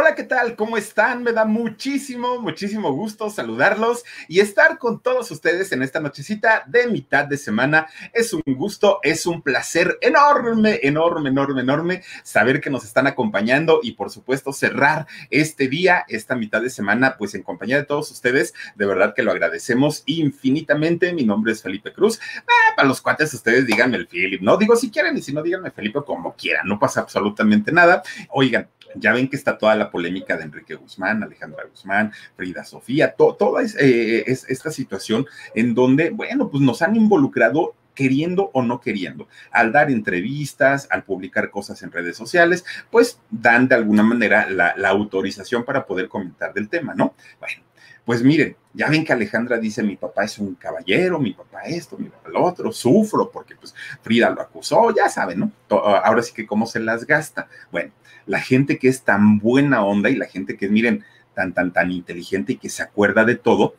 Hola, ¿qué tal? ¿Cómo están? Me da muchísimo, muchísimo gusto saludarlos y estar con todos ustedes en esta nochecita de mitad de semana. Es un gusto, es un placer enorme, enorme, enorme, enorme saber que nos están acompañando y por supuesto cerrar este día, esta mitad de semana, pues en compañía de todos ustedes. De verdad que lo agradecemos infinitamente. Mi nombre es Felipe Cruz. Ah, para los cuates ustedes díganme el Philip, ¿no? Digo si quieren y si no, díganme Felipe como quieran, no pasa absolutamente nada. Oigan, ya ven que está toda la polémica de Enrique Guzmán, Alejandra Guzmán, Frida Sofía, toda eh, es, esta situación en donde, bueno, pues nos han involucrado queriendo o no queriendo. Al dar entrevistas, al publicar cosas en redes sociales, pues dan de alguna manera la, la, autorización para poder comentar del tema, ¿no? Bueno, pues miren, ya ven que Alejandra dice, mi papá es un caballero, mi papá esto, mi papá lo otro, sufro porque pues Frida lo acusó, ya saben, ¿no? Ahora sí que cómo se las gasta. Bueno, la gente que es tan buena onda y la gente que miren, tan, tan, tan inteligente y que se acuerda de todo,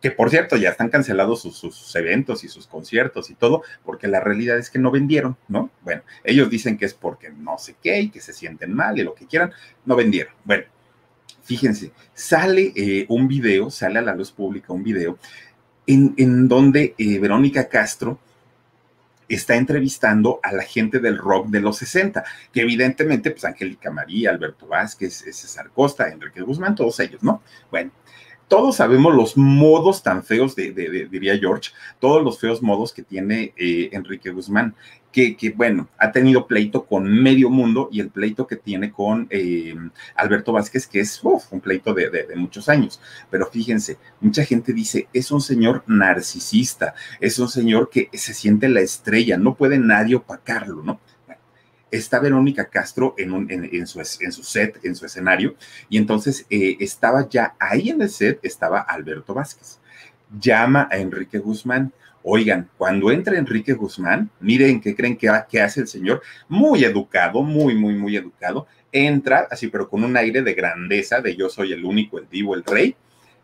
que por cierto ya están cancelados sus, eventos y sus conciertos y todo, porque la realidad es que no vendieron, ¿no? Bueno, ellos dicen que es porque no sé qué y que se sienten mal y lo que quieran, no vendieron. Bueno, fíjense, sale eh, un video, sale a la luz pública un video en, en donde eh, Verónica Castro está entrevistando a la gente del rock de los 60, que evidentemente, pues Angélica María, Alberto Vázquez, César Costa, Enrique Guzmán, todos ellos, ¿no? Bueno, todos sabemos los modos tan feos, de, diría George, todos los feos modos que tiene eh, Enrique Guzmán, que, bueno, ha tenido pleito con medio mundo y el pleito que tiene con eh, Alberto Vázquez, que es un pleito de, muchos años. Pero fíjense, mucha gente dice, es un señor narcisista, es un señor que se siente la estrella, no puede nadie opacarlo, ¿no? está Verónica Castro en, su, set, en su escenario, y entonces eh, estaba ya ahí en el set, estaba Alberto Vázquez. Llama a Enrique Guzmán. Oigan, cuando entra Enrique Guzmán, miren qué creen que, hace el señor, muy educado, muy, muy, muy educado, entra así, pero con un aire de grandeza, de yo soy el único, el vivo, el rey,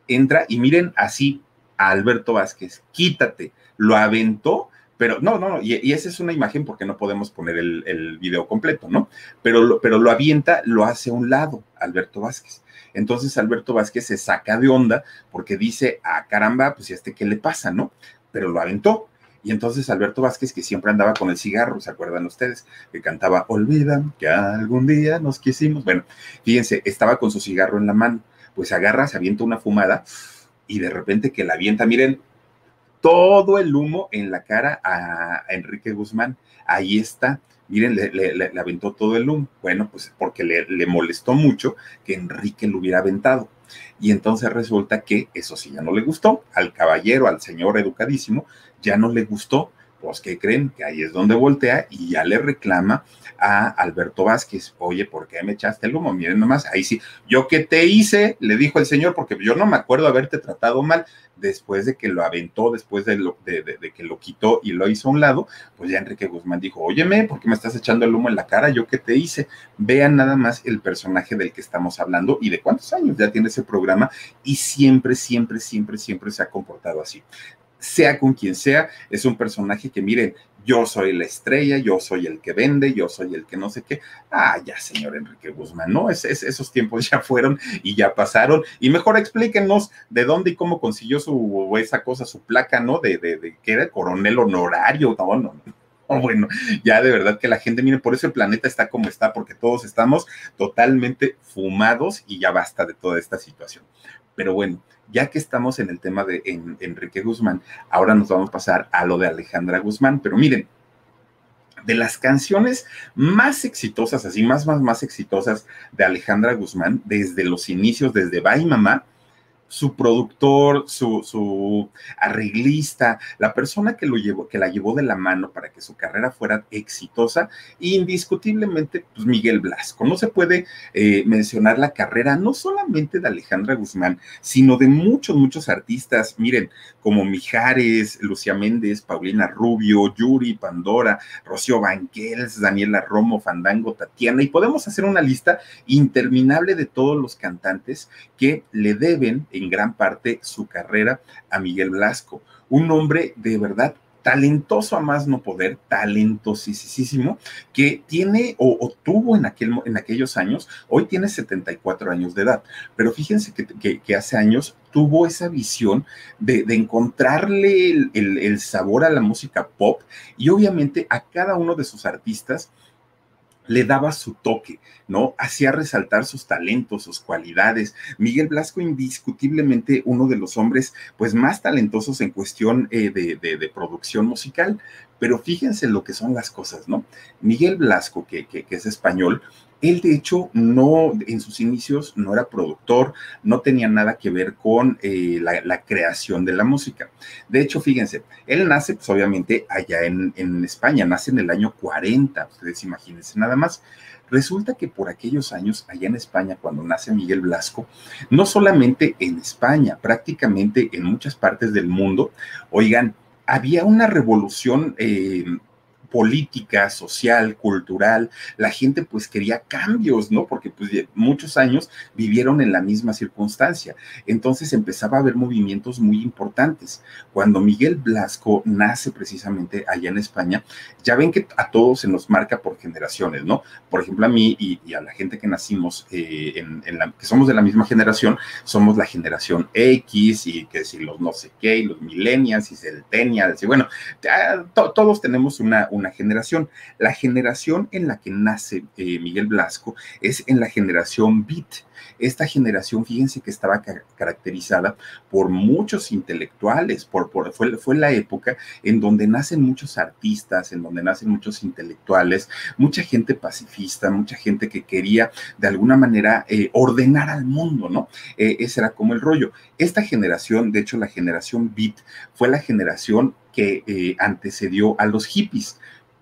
entra y miren así a Alberto Vázquez, quítate, lo aventó pero no, no, y, esa es una imagen porque no podemos poner el, video completo, ¿no? Pero lo, pero lo avienta, lo hace a un lado, Alberto Vázquez. Entonces Alberto Vázquez se saca de onda porque dice, ah, caramba, pues ¿y este qué le pasa, no? Pero lo aventó. Y entonces Alberto Vázquez, que siempre andaba con el cigarro, ¿se acuerdan ustedes? Que cantaba, olvidan que algún día nos quisimos. Bueno, fíjense, estaba con su cigarro en la mano, pues agarra, se avienta una fumada y de repente que la avienta, miren, todo el humo en la cara a, Enrique Guzmán. Ahí está. Miren, le, aventó todo el humo. Bueno, pues porque le, le molestó mucho que Enrique lo hubiera aventado. Y entonces resulta que eso sí ya no le gustó. Al caballero, al señor educadísimo, ya no le gustó. Pues, ¿qué creen? Que ahí es donde voltea y ya le reclama a Alberto Vázquez, oye, ¿por qué me echaste el humo? Miren nomás, ahí sí, yo qué te hice, le dijo el señor, porque yo no me acuerdo haberte tratado mal, después de que lo aventó, después de, de, que lo quitó y lo hizo a un lado, pues ya Enrique Guzmán dijo, óyeme, ¿por qué me estás echando el humo en la cara? ¿Yo qué te hice? Vean nada más el personaje del que estamos hablando y de cuántos años ya tiene ese programa y siempre, siempre, siempre, siempre se ha comportado así sea con quien sea, es un personaje que miren, yo soy la estrella, yo soy el que vende, yo soy el que no sé qué. Ah, ya, señor Enrique Guzmán, ¿no? Es, esos tiempos ya fueron y ya pasaron. Y mejor explíquenos de dónde y cómo consiguió su, esa cosa, su placa, ¿no? De, de, que era coronel honorario, no, no. bueno, ya de verdad que la gente, mire, por eso el planeta está como está, porque todos estamos totalmente fumados y ya basta de toda esta situación. Pero bueno, ya que estamos en el tema de Enrique Guzmán, ahora nos vamos a pasar a lo de Alejandra Guzmán. Pero miren, de las canciones más exitosas, así más, más, más exitosas de Alejandra Guzmán, desde los inicios, desde Bye Mamá, su productor, su, arreglista, la persona que lo llevó, que la llevó de la mano para que su carrera fuera exitosa, indiscutiblemente, pues Miguel Blasco. No se puede eh, mencionar la carrera no solamente de Alejandra Guzmán, sino de muchos, muchos artistas. Miren, como Mijares, Lucía Méndez, Paulina Rubio, Yuri, Pandora, Rocío Banquels, Daniela Romo, Fandango, Tatiana, y podemos hacer una lista interminable de todos los cantantes que le deben en gran parte su carrera a Miguel Blasco, un hombre de verdad talentoso a más no poder, talentosísimo, que tiene o, tuvo en, aquel, en aquellos años, hoy tiene 74 años de edad, pero fíjense que, hace años tuvo esa visión de, encontrarle el, el, sabor a la música pop y obviamente a cada uno de sus artistas le daba su toque, ¿no? Hacía resaltar sus talentos, sus cualidades. Miguel Blasco, indiscutiblemente uno de los hombres, pues, más talentosos en cuestión eh, de, de, producción musical. Pero fíjense lo que son las cosas, ¿no? Miguel Blasco, que, es español, él, de hecho, no, en sus inicios no era productor, no tenía nada que ver con eh, la, creación de la música. De hecho, fíjense, él nace, pues obviamente, allá en, en España, nace en el año 40, ustedes imagínense nada más. Resulta que por aquellos años, allá en España, cuando nace Miguel Blasco, no solamente en España, prácticamente en muchas partes del mundo, oigan, había una revolución eh, política, social, cultural, la gente pues quería cambios, ¿no? Porque pues muchos años vivieron en la misma circunstancia. Entonces empezaba a haber movimientos muy importantes. Cuando Miguel Blasco nace precisamente allá en España, ya ven que a todos se nos marca por generaciones, ¿no? Por ejemplo, a mí y, a la gente que nacimos, eh, en, la, que somos de la misma generación, somos la generación X y que si los no sé qué, y los millennials y centennials, y bueno, todos tenemos una una generación. La generación en la que nace eh, Miguel Blasco es en la generación Beat. Esta generación, fíjense que estaba caracterizada por muchos intelectuales, por, fue, fue, la época en donde nacen muchos artistas, en donde nacen muchos intelectuales, mucha gente pacifista, mucha gente que quería de alguna manera eh, ordenar al mundo, ¿no? Eh, ese era como el rollo. Esta generación, de hecho la generación Beat, fue la generación que antecedió a los hippies.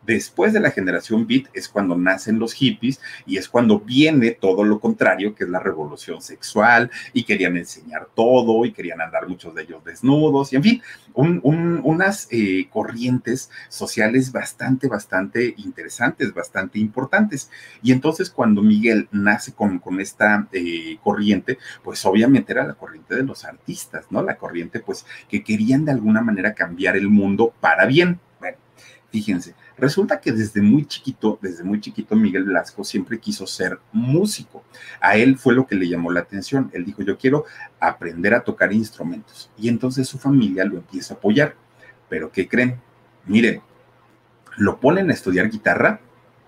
Después de la generación beat es cuando nacen los hippies y es cuando viene todo lo contrario, que es la revolución sexual y querían enseñar todo y querían andar muchos de ellos desnudos y en fin, unas eh, corrientes sociales bastante, bastante interesantes, bastante importantes. Y entonces cuando Miguel nace con, con esta eh, corriente, pues obviamente era la corriente de los artistas, ¿no? La corriente pues que querían de alguna manera cambiar el mundo para bien. Bueno, fíjense Resulta que desde muy chiquito, desde muy chiquito, Miguel Blasco siempre quiso ser músico. A él fue lo que le llamó la atención. Él dijo, yo quiero aprender a tocar instrumentos. Y entonces su familia lo empieza a apoyar. Pero ¿qué creen? Miren, lo ponen a estudiar guitarra,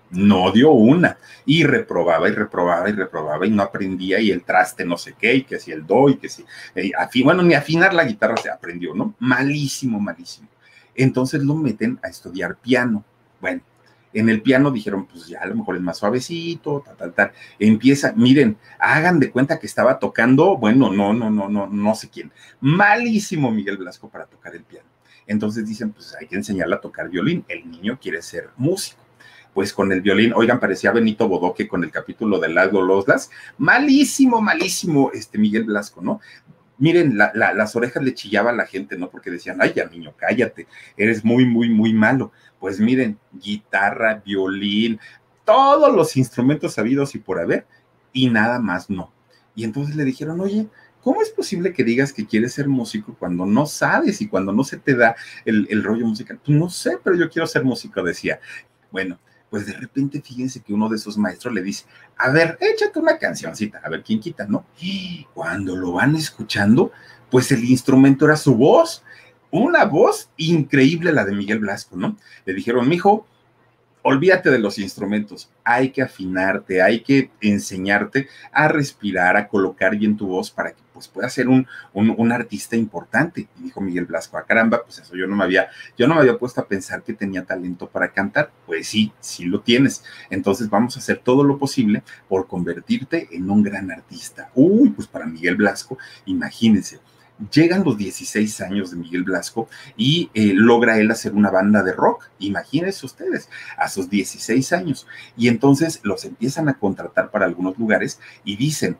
no dio una y reprobaba y reprobaba y reprobaba y no aprendía y el traste no sé qué y que si el do y que si, eh, bueno, ni afinar la guitarra se aprendió, ¿no? Malísimo, malísimo. Entonces lo meten a estudiar piano bueno, en el piano dijeron, pues ya a lo mejor es más suavecito, tal, tal, tal. Empieza, miren, hagan de cuenta que estaba tocando, bueno, no, no, no, no, no sé quién. Malísimo Miguel Blasco para tocar el piano. Entonces dicen, pues hay que enseñarle a tocar violín. El niño quiere ser músico. Pues con el violín, oigan, parecía Benito Bodoque con el capítulo de Lago Loslas. Malísimo, malísimo, este Miguel Blasco, ¿no? Miren, las orejas le chillaba a la gente, ¿no? Porque decían, ay, ya niño, cállate, eres muy, muy, muy malo. Pues miren, guitarra, violín, todos los instrumentos sabidos y por haber, y nada más no. Y entonces le dijeron, oye, ¿cómo es posible que digas que quieres ser músico cuando no sabes y cuando no se te da el, el rollo musical? Pues no sé, pero yo quiero ser músico, decía. Bueno, pues de repente fíjense que uno de sus maestros le dice, a ver, échate una cancioncita, a ver quién quita, ¿no? Y cuando lo van escuchando, pues el instrumento era su voz, una voz increíble la de Miguel Blasco, ¿no? Le dijeron, mijo, olvídate de los instrumentos, hay que afinarte, hay que enseñarte a respirar, a colocar bien tu voz para que pues puedas ser un, un, artista importante. Y dijo Miguel Blasco, a ah, caramba, pues eso yo no me había, yo no me había puesto a pensar que tenía talento para cantar. Pues sí, sí lo tienes. Entonces vamos a hacer todo lo posible por convertirte en un gran artista. Uy, pues para Miguel Blasco, imagínense, llegan los 16 años de Miguel Blasco y eh, logra él hacer una banda de rock. Imagínense ustedes, a sus 16 años. Y entonces los empiezan a contratar para algunos lugares y dicen,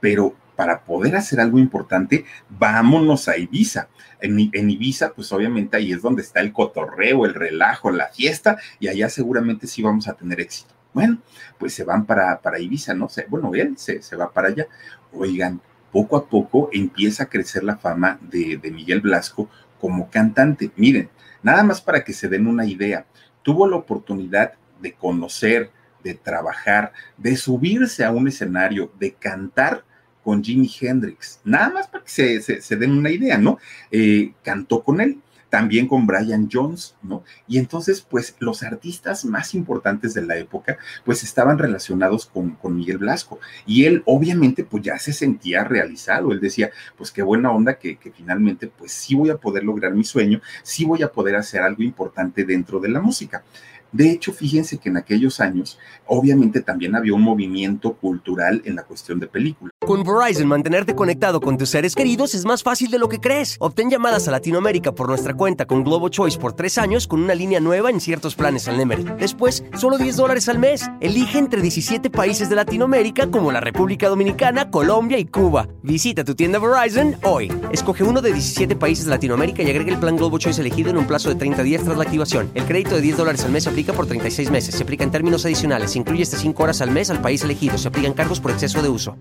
pero para poder hacer algo importante, vámonos a Ibiza. En, Ibiza, pues obviamente ahí es donde está el cotorreo, el relajo, la fiesta, y allá seguramente sí vamos a tener éxito. Bueno, pues se van para, para Ibiza, ¿no? sé bueno, él se, se va para allá. Oigan, poco a poco empieza a crecer la fama de, Miguel Blasco como cantante. Miren, nada más para que se den una idea, tuvo la oportunidad de conocer, de trabajar, de subirse a un escenario, de cantar con Jimi Hendrix. Nada más para que se, den una idea, ¿no? Eh, cantó con él también con Brian Jones, ¿no? Y entonces, pues los artistas más importantes de la época, pues estaban relacionados con, con Miguel Blasco. Y él obviamente, pues ya se sentía realizado. Él decía, pues qué buena onda que, que finalmente, pues sí voy a poder lograr mi sueño, sí voy a poder hacer algo importante dentro de la música. De hecho, fíjense que en aquellos años, obviamente también había un movimiento cultural en la cuestión de películas. Con Verizon, mantenerte conectado con tus seres queridos es más fácil de lo que crees. Obtén llamadas a Latinoamérica por nuestra cuenta con Globo Choice por tres años con una línea nueva en ciertos planes al Nemery. Después, solo 10 dólares al mes. Elige entre 17 países de Latinoamérica como la República Dominicana, Colombia y Cuba. Visita tu tienda Verizon hoy. Escoge uno de 17 países de Latinoamérica y agrega el plan Globo Choice elegido en un plazo de 30 días tras la activación. El crédito de 10 dólares al mes aplica por 36 meses. Se aplica en términos adicionales. Se incluye hasta 5 horas al mes al país elegido. Se aplican cargos por exceso de uso.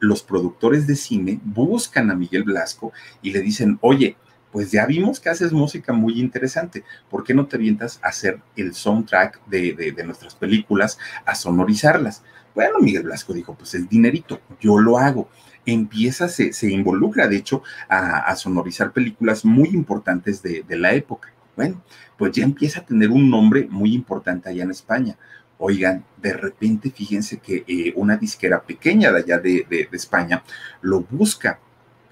Los productores de cine buscan a Miguel Blasco y le dicen, oye, pues ya vimos que haces música muy interesante. ¿Por qué no te avientas a hacer el soundtrack de, nuestras películas, a sonorizarlas? Bueno, Miguel Blasco dijo, pues el dinerito, yo lo hago. Empieza, se, involucra, de hecho, a, sonorizar películas muy importantes de la época. Bueno, pues ya empieza a tener un nombre muy importante allá en España. Oigan, de repente fíjense que eh, una disquera pequeña de allá de, España lo busca.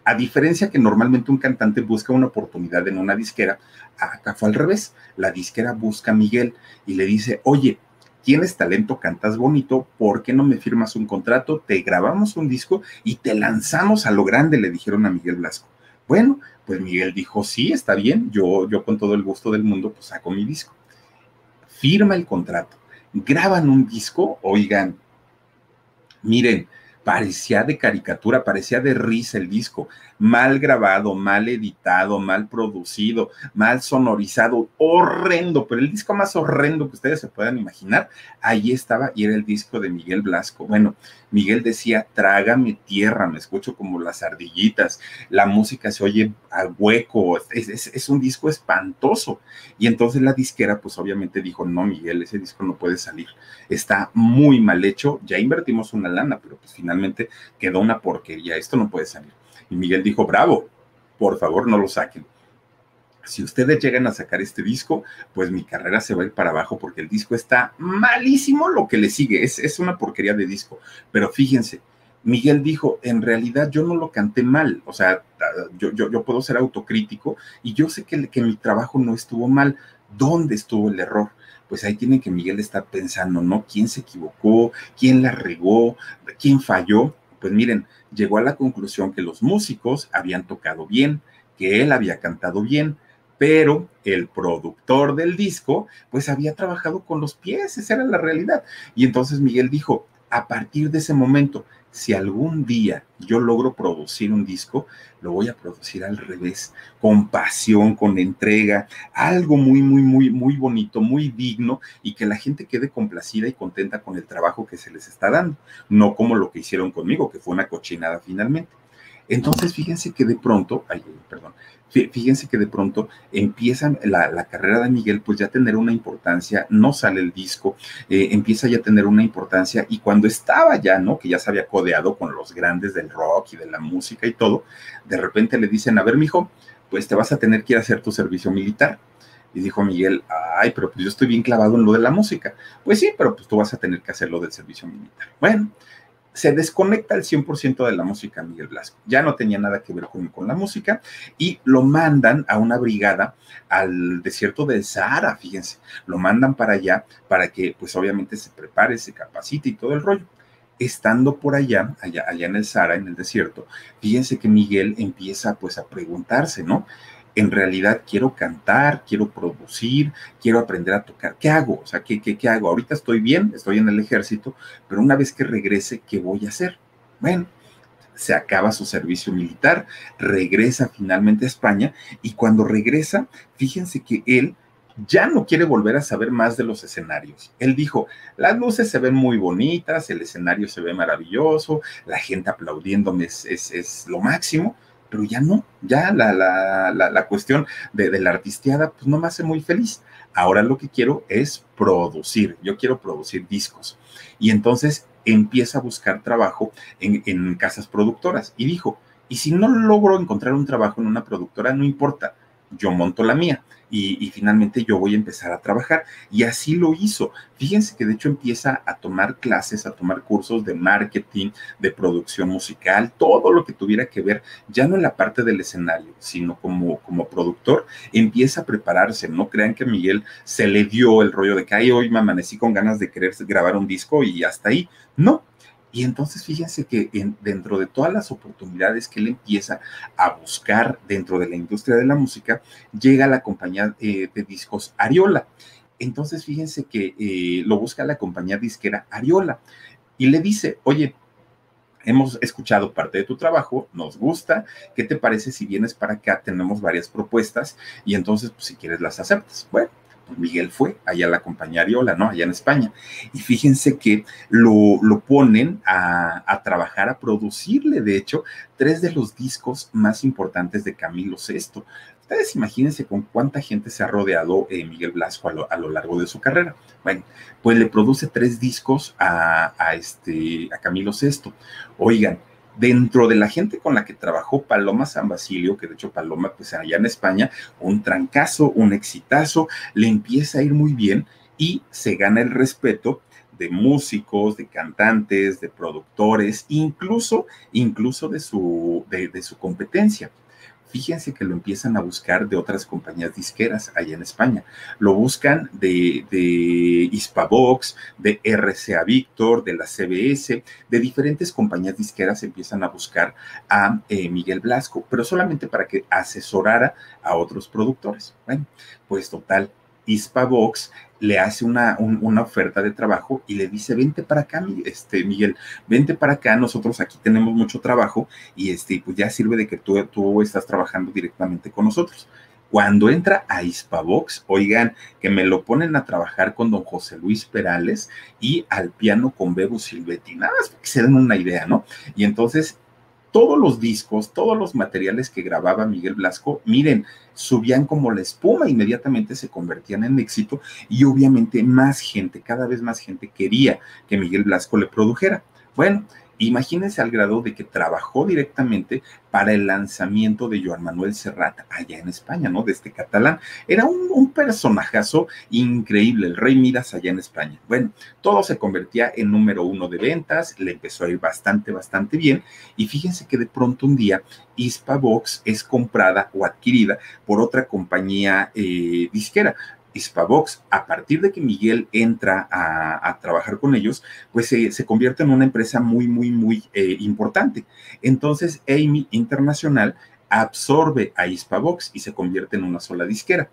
A diferencia que normalmente un cantante busca una oportunidad en una disquera, acá fue al revés. La disquera busca a Miguel y le dice, oye, tienes talento, cantas bonito, ¿por qué no me firmas un contrato? Te grabamos un disco y te lanzamos a lo grande, le dijeron a Miguel Blasco. Bueno, pues Miguel dijo, sí, está bien, yo, yo con todo el gusto del mundo, pues saco mi disco. Firma el contrato, graban un disco, oigan, miren, parecía de caricatura, parecía de risa el disco, mal grabado, mal editado, mal producido, mal sonorizado, horrendo, pero el disco más horrendo que ustedes se puedan imaginar, ahí estaba y era el disco de Miguel Blasco. Bueno, Miguel decía, trágame tierra, me escucho como las ardillitas, la música se oye a hueco, es, un disco espantoso. Y entonces la disquera, pues obviamente dijo, no, Miguel, ese disco no puede salir, está muy mal hecho, ya invertimos una lana, pero pues finalmente quedó una porquería, esto no puede salir. Y Miguel dijo, bravo, por favor no lo saquen si ustedes llegan a sacar este disco, pues mi carrera se va a ir para abajo porque el disco está malísimo lo que le sigue, es, es una porquería de disco. Pero fíjense, Miguel dijo, en realidad yo no lo canté mal, o sea, yo, yo, yo puedo ser autocrítico y yo sé que, que mi trabajo no estuvo mal. ¿Dónde estuvo el error? Pues ahí tiene que Miguel estar pensando, ¿no? ¿Quién se equivocó? ¿Quién la regó? ¿Quién falló? Pues miren, llegó a la conclusión que los músicos habían tocado bien, que él había cantado bien, pero el productor del disco, pues había trabajado con los pies, esa era la realidad. Y entonces Miguel dijo, a partir de ese momento, si algún día yo logro producir un disco, lo voy a producir al revés, con pasión, con entrega, algo muy, muy, muy, muy bonito, muy digno y que la gente quede complacida y contenta con el trabajo que se les está dando, no como lo que hicieron conmigo, que fue una cochinada finalmente. Entonces, fíjense que de pronto, ay, perdón, fíjense que de pronto empiezan la, carrera de Miguel, pues ya tener una importancia, no sale el disco, eh, empieza ya a tener una importancia y cuando estaba ya, ¿no? Que ya se había codeado con los grandes del rock y de la música y todo, de repente le dicen, a ver, mijo, pues te vas a tener que ir a hacer tu servicio militar. Y dijo Miguel, ay, pero pues yo estoy bien clavado en lo de la música. Pues sí, pero pues tú vas a tener que hacer lo del servicio militar. Bueno, se desconecta el 100% de la música Miguel Blasco. Ya no tenía nada que ver con, con, la música y lo mandan a una brigada al desierto del Sahara, fíjense. Lo mandan para allá para que pues obviamente se prepare, se capacite y todo el rollo. Estando por allá, allá, allá en el Sahara, en el desierto, fíjense que Miguel empieza pues a preguntarse, ¿no? En realidad quiero cantar, quiero producir, quiero aprender a tocar. ¿Qué hago? O sea, ¿qué, qué, qué hago? Ahorita estoy bien, estoy en el ejército, pero una vez que regrese, ¿qué voy a hacer? Bueno, se acaba su servicio militar, regresa finalmente a España y cuando regresa, fíjense que él ya no quiere volver a saber más de los escenarios. Él dijo, las luces se ven muy bonitas, el escenario se ve maravilloso, la gente aplaudiéndome es, es, es lo máximo, pero ya no, ya la, la, la, cuestión de, la artisteada pues no me hace muy feliz. Ahora lo que quiero es producir, yo quiero producir discos. Y entonces empieza a buscar trabajo en, en casas productoras y dijo, y si no logro encontrar un trabajo en una productora, no importa, yo monto la mía y, finalmente yo voy a empezar a trabajar. Y así lo hizo. Fíjense que de hecho empieza a tomar clases, a tomar cursos de marketing, de producción musical, todo lo que tuviera que ver, ya no en la parte del escenario, sino como, como productor, empieza a prepararse. No crean que a Miguel se le dio el rollo de que, ay, hoy me amanecí con ganas de querer grabar un disco y hasta ahí. No, y entonces fíjense que dentro de todas las oportunidades que él empieza a buscar dentro de la industria de la música, llega la compañía eh, de discos Ariola. Entonces fíjense que eh, lo busca la compañía disquera Ariola y le dice, oye, hemos escuchado parte de tu trabajo, nos gusta, ¿qué te parece si vienes para acá? Tenemos varias propuestas y entonces, pues, si quieres, las aceptas. Bueno, Miguel fue allá la compañía Ariola, ¿no? Allá en España. Y fíjense que lo, lo ponen a, a, trabajar, a producirle, de hecho, tres de los discos más importantes de Camilo VI. Ustedes imagínense con cuánta gente se ha rodeado eh, Miguel Blasco a lo, a lo, largo de su carrera. Bueno, pues le produce tres discos a, a, este, a Camilo VI. Oigan, dentro de la gente con la que trabajó Paloma San Basilio, que de hecho Paloma, pues allá en España, un trancazo, un exitazo, le empieza a ir muy bien y se gana el respeto de músicos, de cantantes, de productores, incluso, incluso de su, de, de su competencia fíjense que lo empiezan a buscar de otras compañías disqueras allá en España. Lo buscan de, de Hispavox, de RCA Víctor, de la CBS, de diferentes compañías disqueras empiezan a buscar a eh, Miguel Blasco, pero solamente para que asesorara a otros productores. Bueno, pues total, Hispavox le hace una, un, una, oferta de trabajo y le dice, vente para acá, este, Miguel, vente para acá, nosotros aquí tenemos mucho trabajo y este, pues ya sirve de que tú, tú estás trabajando directamente con nosotros. Cuando entra a Hispavox, oigan, que me lo ponen a trabajar con don José Luis Perales y al piano con Bebo Silvetti, nada más para que se den una idea, ¿no? Y entonces todos los discos, todos los materiales que grababa Miguel Blasco, miren, subían como la espuma, inmediatamente se convertían en éxito y obviamente más gente, cada vez más gente quería que Miguel Blasco le produjera. Bueno, Imagínense al grado de que trabajó directamente para el lanzamiento de Joan Manuel Serrat allá en España, ¿no? De este catalán. Era un, personajazo increíble, el rey Midas allá en España. Bueno, todo se convertía en número uno de ventas, le empezó a ir bastante, bastante bien. Y fíjense que de pronto un día Hispavox es comprada o adquirida por otra compañía eh, disquera. Hispavox, a partir de que Miguel entra a, trabajar con ellos, pues se, se, convierte en una empresa muy, muy, muy eh, importante. Entonces, Amy Internacional absorbe a Hispavox y se convierte en una sola disquera.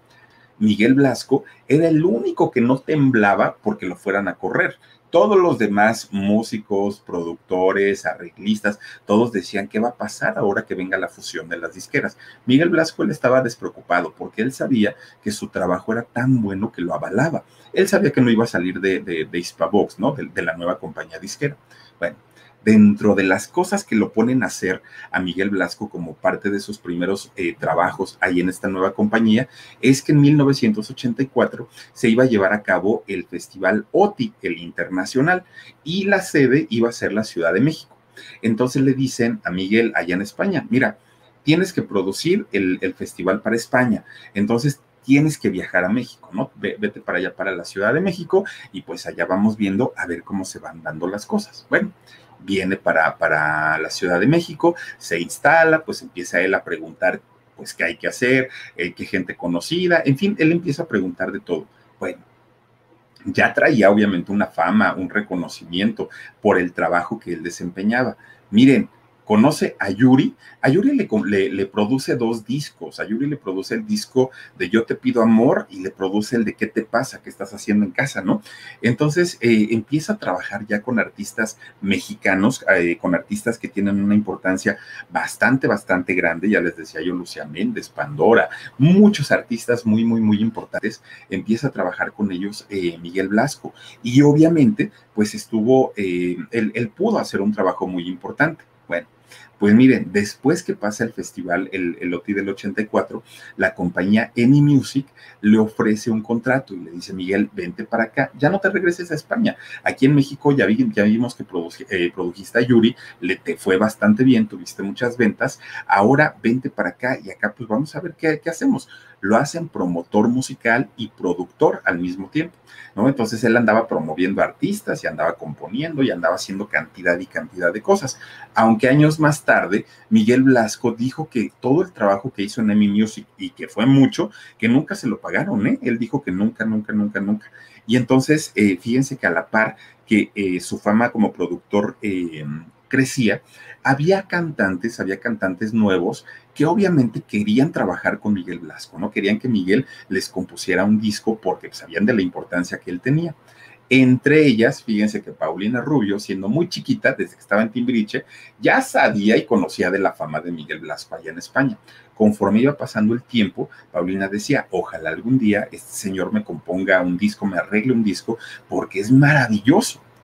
Miguel Blasco era el único que no temblaba porque lo fueran a correr todos los demás músicos, productores, arreglistas, todos decían qué va a pasar ahora que venga la fusión de las disqueras. Miguel Blasco él estaba despreocupado porque él sabía que su trabajo era tan bueno que lo avalaba. Él sabía que no iba a salir de, de, de Hispavox, ¿no? De, de la nueva compañía disquera. Bueno, dentro de las cosas que lo ponen a hacer a Miguel Blasco como parte de sus primeros eh, trabajos ahí en esta nueva compañía, es que en 1984 se iba a llevar a cabo el Festival OTI, el internacional, y la sede iba a ser la Ciudad de México. Entonces le dicen a Miguel allá en España, mira, tienes que producir el, el festival para España. Entonces tienes que viajar a México, ¿no? Vete para allá, para la Ciudad de México, y pues allá vamos viendo a ver cómo se van dando las cosas. Bueno, viene para, para la Ciudad de México, se instala, pues empieza él a preguntar, pues, qué hay que hacer, eh, qué gente conocida, en fin, él empieza a preguntar de todo. Bueno, ya traía obviamente una fama, un reconocimiento por el trabajo que él desempeñaba. Miren, conoce a Yuri, a Yuri le, le, produce dos discos, a Yuri le produce el disco de Yo te pido amor y le produce el de ¿Qué te pasa? ¿Qué estás haciendo en casa? ¿No? Entonces eh, empieza a trabajar ya con artistas mexicanos, eh, con artistas que tienen una importancia bastante, bastante grande, ya les decía yo, Lucia Méndez, Pandora, muchos artistas muy, muy, muy importantes, empieza a trabajar con ellos eh, Miguel Blasco y obviamente pues estuvo, él, él pudo hacer un trabajo muy importante. Bueno, pues miren, después que pasa el festival, el, el OTI del 84, la compañía Eni Music le ofrece un contrato y le dice, Miguel, vente para acá, ya no te regreses a España. Aquí en México ya, ya vimos que eh, produjiste a Yuri, le te fue bastante bien, tuviste muchas ventas, ahora vente para acá y acá pues vamos a ver qué, qué hacemos. Lo hacen promotor musical y productor al mismo tiempo, ¿no? Entonces él andaba promoviendo artistas y andaba componiendo y andaba haciendo cantidad y cantidad de cosas. Aunque años más tarde, Miguel Blasco dijo que todo el trabajo que hizo en Emmy Music y que fue mucho, que nunca se lo pagaron, ¿eh? Él dijo que nunca, nunca, nunca, nunca. Y entonces, eh, fíjense que a la par que eh, su fama como productor eh, crecía, había cantantes, había cantantes nuevos que obviamente querían trabajar con Miguel Blasco, ¿no? Querían que Miguel les compusiera un disco porque sabían de la importancia que él tenía. Entre ellas, fíjense que Paulina Rubio, siendo muy chiquita, desde que estaba en Timbiriche, ya sabía y conocía de la fama de Miguel Blasco allá en España. Conforme iba pasando el tiempo, Paulina decía, ojalá algún día este señor me componga un disco, me arregle un disco, porque es maravilloso.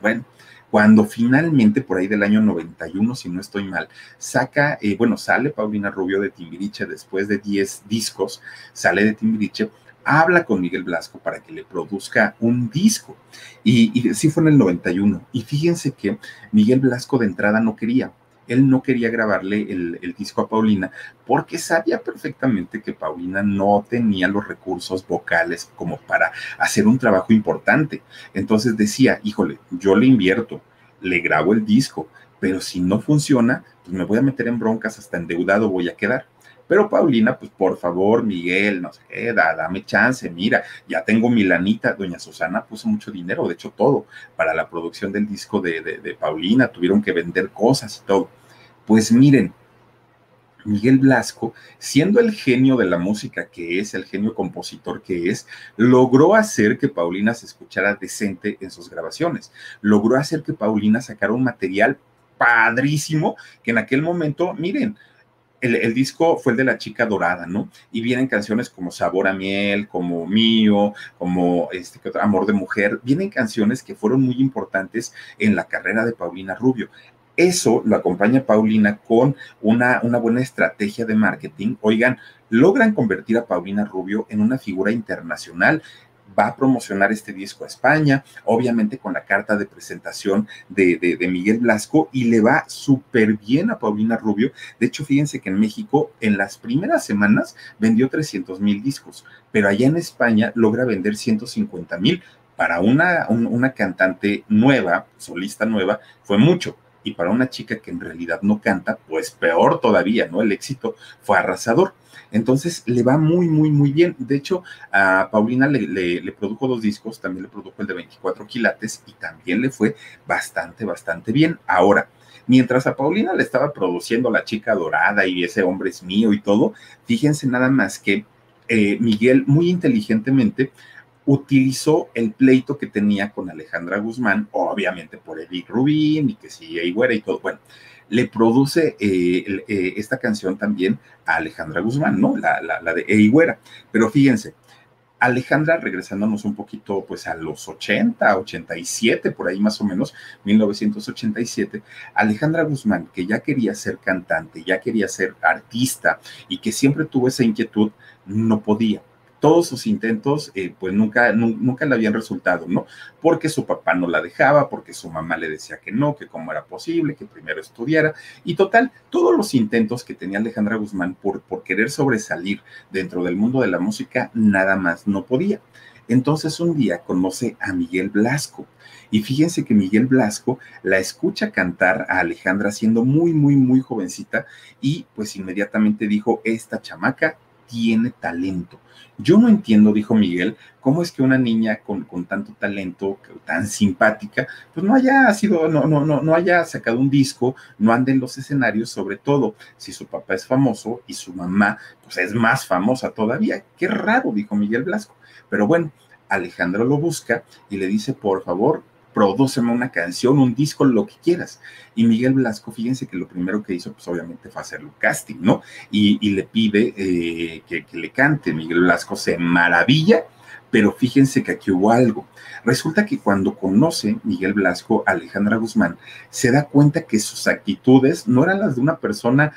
Bueno, cuando finalmente, por ahí del año 91, si no estoy mal, saca, eh, bueno, sale Paulina Rubio de Timbiriche después de 10 discos, sale de Timbiriche, habla con Miguel Blasco para que le produzca un disco. Y, y sí fue en el 91. Y fíjense que Miguel Blasco de entrada no quería, él no quería grabarle el, disco a Paulina porque sabía perfectamente que Paulina no tenía los recursos vocales como para hacer un trabajo importante. Entonces decía, híjole, yo le invierto, le grabo el disco, pero si no funciona, pues me voy a meter en broncas, hasta endeudado voy a quedar. Pero Paulina, pues por favor, Miguel, no sé qué, dame chance, mira, ya tengo mi lanita, doña Susana puso mucho dinero, de hecho todo, para la producción del disco de, de Paulina, tuvieron que vender cosas y todo. Pues miren, Miguel Blasco, siendo el genio de la música que es, el genio compositor que es, logró hacer que Paulina se escuchara decente en sus grabaciones. Logró hacer que Paulina sacara un material padrísimo que en aquel momento, miren, el, disco fue el de la chica dorada, ¿no? Y vienen canciones como Sabor a Miel, como Mío, como este, Amor de Mujer, vienen canciones que fueron muy importantes en la carrera de Paulina Rubio. Eso lo acompaña Paulina con una, una buena estrategia de marketing. Oigan, logran convertir a Paulina Rubio en una figura internacional va a promocionar este disco a España, obviamente con la carta de presentación de, Miguel Blasco y le va súper bien a Paulina Rubio. De hecho, fíjense que en México en las primeras semanas vendió 300 mil discos, pero allá en España logra vender 150 mil. Para una, una cantante nueva, solista nueva, fue mucho y para una chica que en realidad no canta, pues peor todavía, ¿no? El éxito fue arrasador. Entonces le va muy, muy, muy bien. De hecho, a Paulina le, produjo dos discos, también le produjo el de 24 quilates y también le fue bastante, bastante bien. Ahora, mientras a Paulina le estaba produciendo la chica dorada y ese hombre es mío y todo, fíjense nada más que eh, Miguel muy inteligentemente utilizó el pleito que tenía con Alejandra Guzmán, obviamente por Edith Rubín y que sí, Güera y todo. Bueno, le produce eh, eh, esta canción también a Alejandra Guzmán, ¿no? La, la, la de Güera. Pero fíjense, Alejandra, regresándonos un poquito pues a los 80, 87, por ahí más o menos, 1987, Alejandra Guzmán, que ya quería ser cantante, ya quería ser artista y que siempre tuvo esa inquietud, no podía todos sus intentos, eh, pues nunca, nunca le habían resultado, ¿no? Porque su papá no la dejaba, porque su mamá le decía que no, que cómo era posible, que primero estudiara. Y total, todos los intentos que tenía Alejandra Guzmán por, por querer sobresalir dentro del mundo de la música, nada más no podía. Entonces un día conoce a Miguel Blasco. Y fíjense que Miguel Blasco la escucha cantar a Alejandra siendo muy, muy, muy jovencita y pues inmediatamente dijo, esta chamaca tiene talento. Yo no entiendo, dijo Miguel, cómo es que una niña con, con, tanto talento, tan simpática, pues no haya sido, no, no, no, no haya sacado un disco, no ande en los escenarios, sobre todo si su papá es famoso y su mamá, pues es más famosa todavía. Qué raro, dijo Miguel Blasco. Pero bueno, Alejandro lo busca y le dice, por favor, prodúceme una canción, un disco, lo que quieras. Y Miguel Blasco, fíjense que lo primero que hizo, pues obviamente fue hacerle un casting, ¿no? Y, le pide eh, que, que le cante. Miguel Blasco se maravilla, pero fíjense que aquí hubo algo. Resulta que cuando conoce Miguel Blasco a Alejandra Guzmán, se da cuenta que sus actitudes no eran las de una persona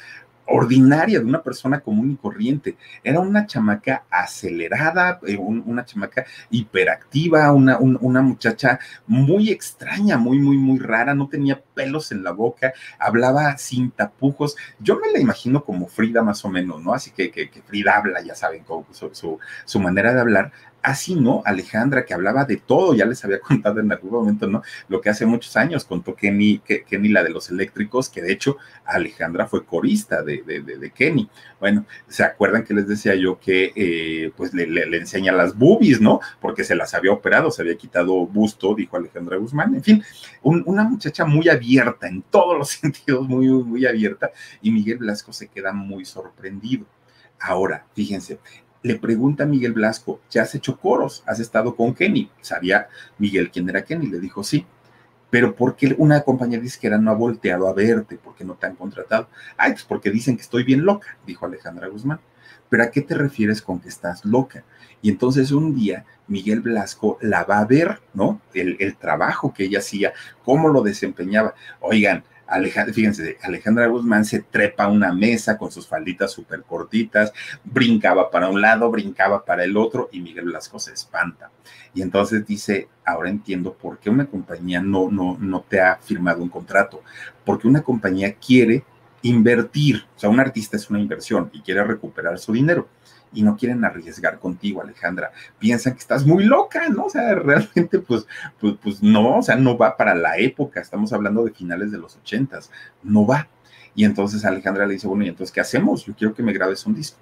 ordinaria de una persona común y corriente. Era una chamaca acelerada, eh, una chamaca hiperactiva, una, muchacha muy extraña, muy, muy, muy rara, no tenía pelos en la boca, hablaba sin tapujos. Yo me la imagino como Frida más o menos, ¿no? Así que, que, Frida habla, ya saben, con su, su manera de hablar, Así, ¿no? Alejandra, que hablaba de todo, ya les había contado en algún momento, ¿no? Lo que hace muchos años contó Kenny, Kenny la de los eléctricos, que de hecho Alejandra fue corista de, de, Kenny. Bueno, ¿se acuerdan que les decía yo que eh, pues le, le, enseña las boobies, ¿no? Porque se las había operado, se había quitado busto, dijo Alejandra Guzmán. En fin, una muchacha muy abierta, en todos los sentidos, muy, muy abierta, y Miguel Blasco se queda muy sorprendido. Ahora, fíjense, le pregunta a Miguel Blasco, ¿ya has hecho coros? ¿Has estado con Kenny? ¿Sabía Miguel quién era Kenny? Le dijo, sí. Pero ¿por qué una compañía disquera no ha volteado a verte? ¿Por qué no te han contratado? Ay, pues porque dicen que estoy bien loca, dijo Alejandra Guzmán. ¿Pero a qué te refieres con que estás loca? Y entonces un día Miguel Blasco la va a ver, ¿no? El, el trabajo que ella hacía, cómo lo desempeñaba. Oigan, Alejandra, fíjense, Alejandra Guzmán se trepa a una mesa con sus falditas súper cortitas, brincaba para un lado, brincaba para el otro y Miguel Blasco se espanta. Y entonces dice, ahora entiendo por qué una compañía no, no, no te ha firmado un contrato, porque una compañía quiere invertir, o sea, un artista es una inversión y quiere recuperar su dinero y no quieren arriesgar contigo, Alejandra. Piensan que estás muy loca, ¿no? O sea, realmente, pues, pues, pues no, o sea, no va para la época. Estamos hablando de finales de los ochentas, no va. Y entonces Alejandra le dice, bueno, ¿y entonces qué hacemos? Yo quiero que me grabes un disco.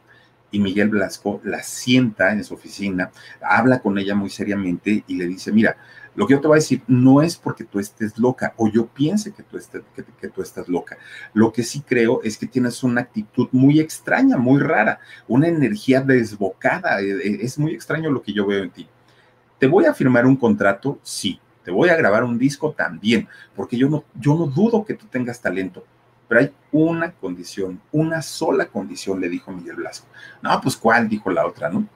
Y Miguel Blasco la sienta en su oficina, habla con ella muy seriamente y le dice, mira, lo que yo te voy a decir no es porque tú estés loca o yo piense que tú, estés, que, tú estás loca. Lo que sí creo es que tienes una actitud muy extraña, muy rara, una energía desbocada. Eh, eh, es muy extraño lo que yo veo en ti. ¿Te voy a firmar un contrato? Sí. ¿Te voy a grabar un disco? También. Porque yo no, yo no dudo que tú tengas talento. Pero hay una condición, una sola condición, le dijo Miguel Blasco. No, pues ¿cuál? Dijo la otra, ¿no?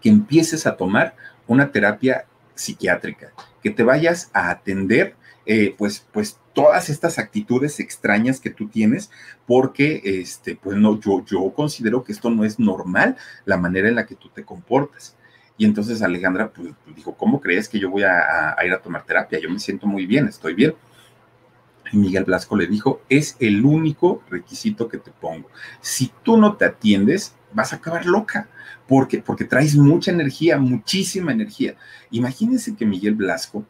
Que empieces a tomar una terapia psiquiátrica, que te vayas a atender, eh, pues, pues todas estas actitudes extrañas que tú tienes, porque, este, pues no, yo, yo considero que esto no es normal, la manera en la que tú te comportas. Y entonces Alejandra pues, dijo, ¿cómo crees que yo voy a, a, ir a tomar terapia? Yo me siento muy bien, estoy bien. Y Miguel Blasco le dijo, es el único requisito que te pongo. Si tú no te atiendes, vas a acabar loca porque, porque traes mucha energía, muchísima energía. Imagínense que Miguel Blasco,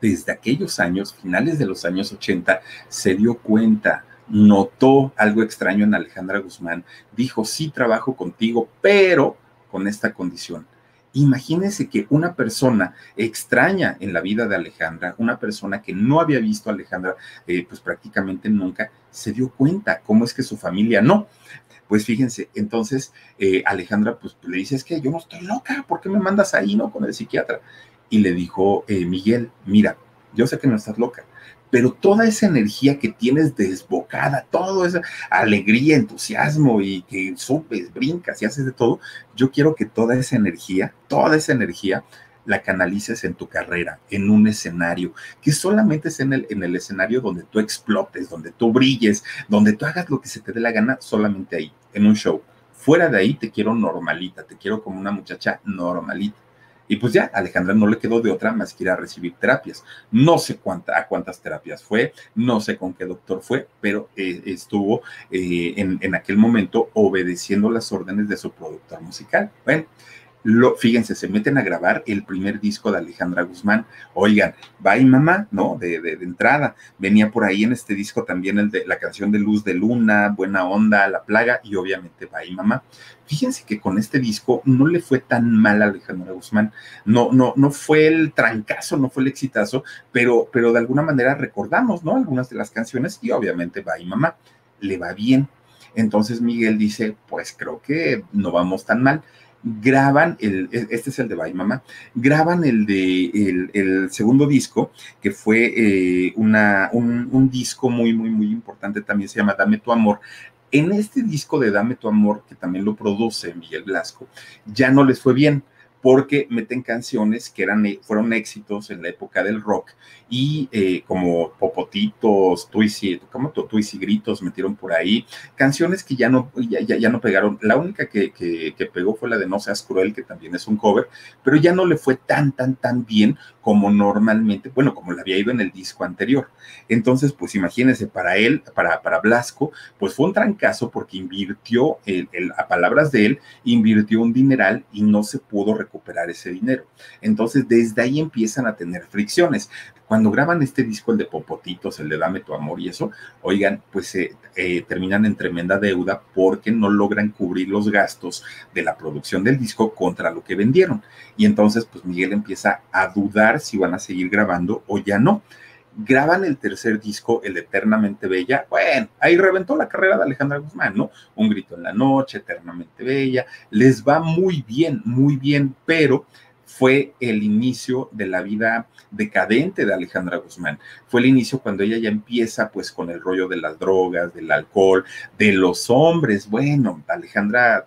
desde aquellos años, finales de los años 80, se dio cuenta, notó algo extraño en Alejandra Guzmán, dijo, sí trabajo contigo, pero con esta condición. Imagínense que una persona extraña en la vida de Alejandra, una persona que no había visto a Alejandra eh, pues prácticamente nunca, se dio cuenta cómo es que su familia no. Pues fíjense, entonces eh, Alejandra pues le dice, es que yo no estoy loca, ¿por qué me mandas ahí, no? Con el psiquiatra. Y le dijo eh, Miguel, mira, yo sé que no estás loca, pero toda esa energía que tienes desbocada, toda esa alegría, entusiasmo y que supes, brincas y haces de todo, yo quiero que toda esa energía, toda esa energía la canalices en tu carrera, en un escenario, que solamente es en el, en el escenario donde tú explotes, donde tú brilles, donde tú hagas lo que se te dé la gana, solamente ahí, en un show. Fuera de ahí te quiero normalita, te quiero como una muchacha normalita. Y pues ya, Alejandra no le quedó de otra más que ir a recibir terapias. No sé cuánta, a cuántas terapias fue, no sé con qué doctor fue, pero eh, estuvo eh, en, en, aquel momento obedeciendo las órdenes de su productor musical. Bueno, lo, fíjense, se meten a grabar el primer disco de Alejandra Guzmán. Oigan, y mamá, ¿no? De, de, entrada. Venía por ahí en este disco también el de la canción de Luz de Luna, Buena Onda, La Plaga y obviamente y mamá. Fíjense que con este disco no le fue tan mal a Alejandra Guzmán. No, no, no fue el trancazo, no fue el exitazo, pero, pero de alguna manera recordamos, ¿no? Algunas de las canciones y obviamente y mamá. Le va bien. Entonces Miguel dice, pues creo que no vamos tan mal graban el, este es el de Bye Mama, graban el de el, el segundo disco, que fue eh, una, un, un, disco muy, muy, muy importante, también se llama Dame tu amor. En este disco de Dame tu amor, que también lo produce Miguel Blasco, ya no les fue bien porque meten canciones que eran, fueron éxitos en la época del rock y eh, como Popotitos, Twissy, como Twissy Gritos metieron por ahí, canciones que ya no, ya, ya, ya no pegaron. La única que, que, que, pegó fue la de No Seas Cruel, que también es un cover, pero ya no le fue tan, tan, tan bien como normalmente, bueno, como le había ido en el disco anterior. Entonces, pues imagínense, para él, para, para Blasco, pues fue un trancazo porque invirtió, a palabras de él, invirtió un dineral y no se pudo recuperar ese dinero. Entonces, desde ahí empiezan a tener fricciones. Cuando graban este disco, el de Popotitos, el de Dame tu amor y eso, oigan, pues eh, eh, terminan en tremenda deuda porque no logran cubrir los gastos de la producción del disco contra lo que vendieron. Y entonces, pues Miguel empieza a dudar si van a seguir grabando o ya no graban el tercer disco, El Eternamente Bella. Bueno, ahí reventó la carrera de Alejandra Guzmán, ¿no? Un grito en la noche, Eternamente Bella. Les va muy bien, muy bien, pero fue el inicio de la vida decadente de Alejandra Guzmán. Fue el inicio cuando ella ya empieza pues con el rollo de las drogas, del alcohol, de los hombres. Bueno, Alejandra...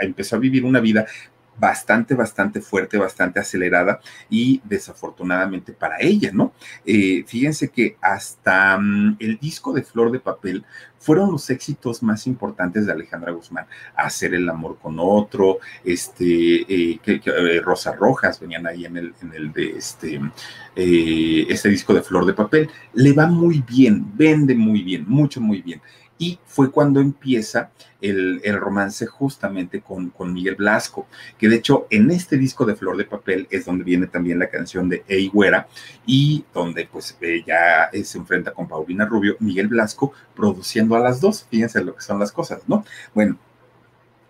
Empezó a vivir una vida bastante, bastante fuerte, bastante acelerada y desafortunadamente para ella, ¿no? Eh, fíjense que hasta um, el disco de Flor de Papel fueron los éxitos más importantes de Alejandra Guzmán. Hacer el amor con otro, este, eh, eh, Rojas venían ahí en el, en el de este, eh, este disco de Flor de Papel. Le va muy bien, vende muy bien, mucho, muy bien y fue cuando empieza el, el romance justamente con, con, Miguel Blasco, que de hecho en este disco de Flor de Papel es donde viene también la canción de Ey Güera y donde pues ella se enfrenta con Paulina Rubio, Miguel Blasco produciendo a las dos, fíjense lo que son las cosas, ¿no? Bueno,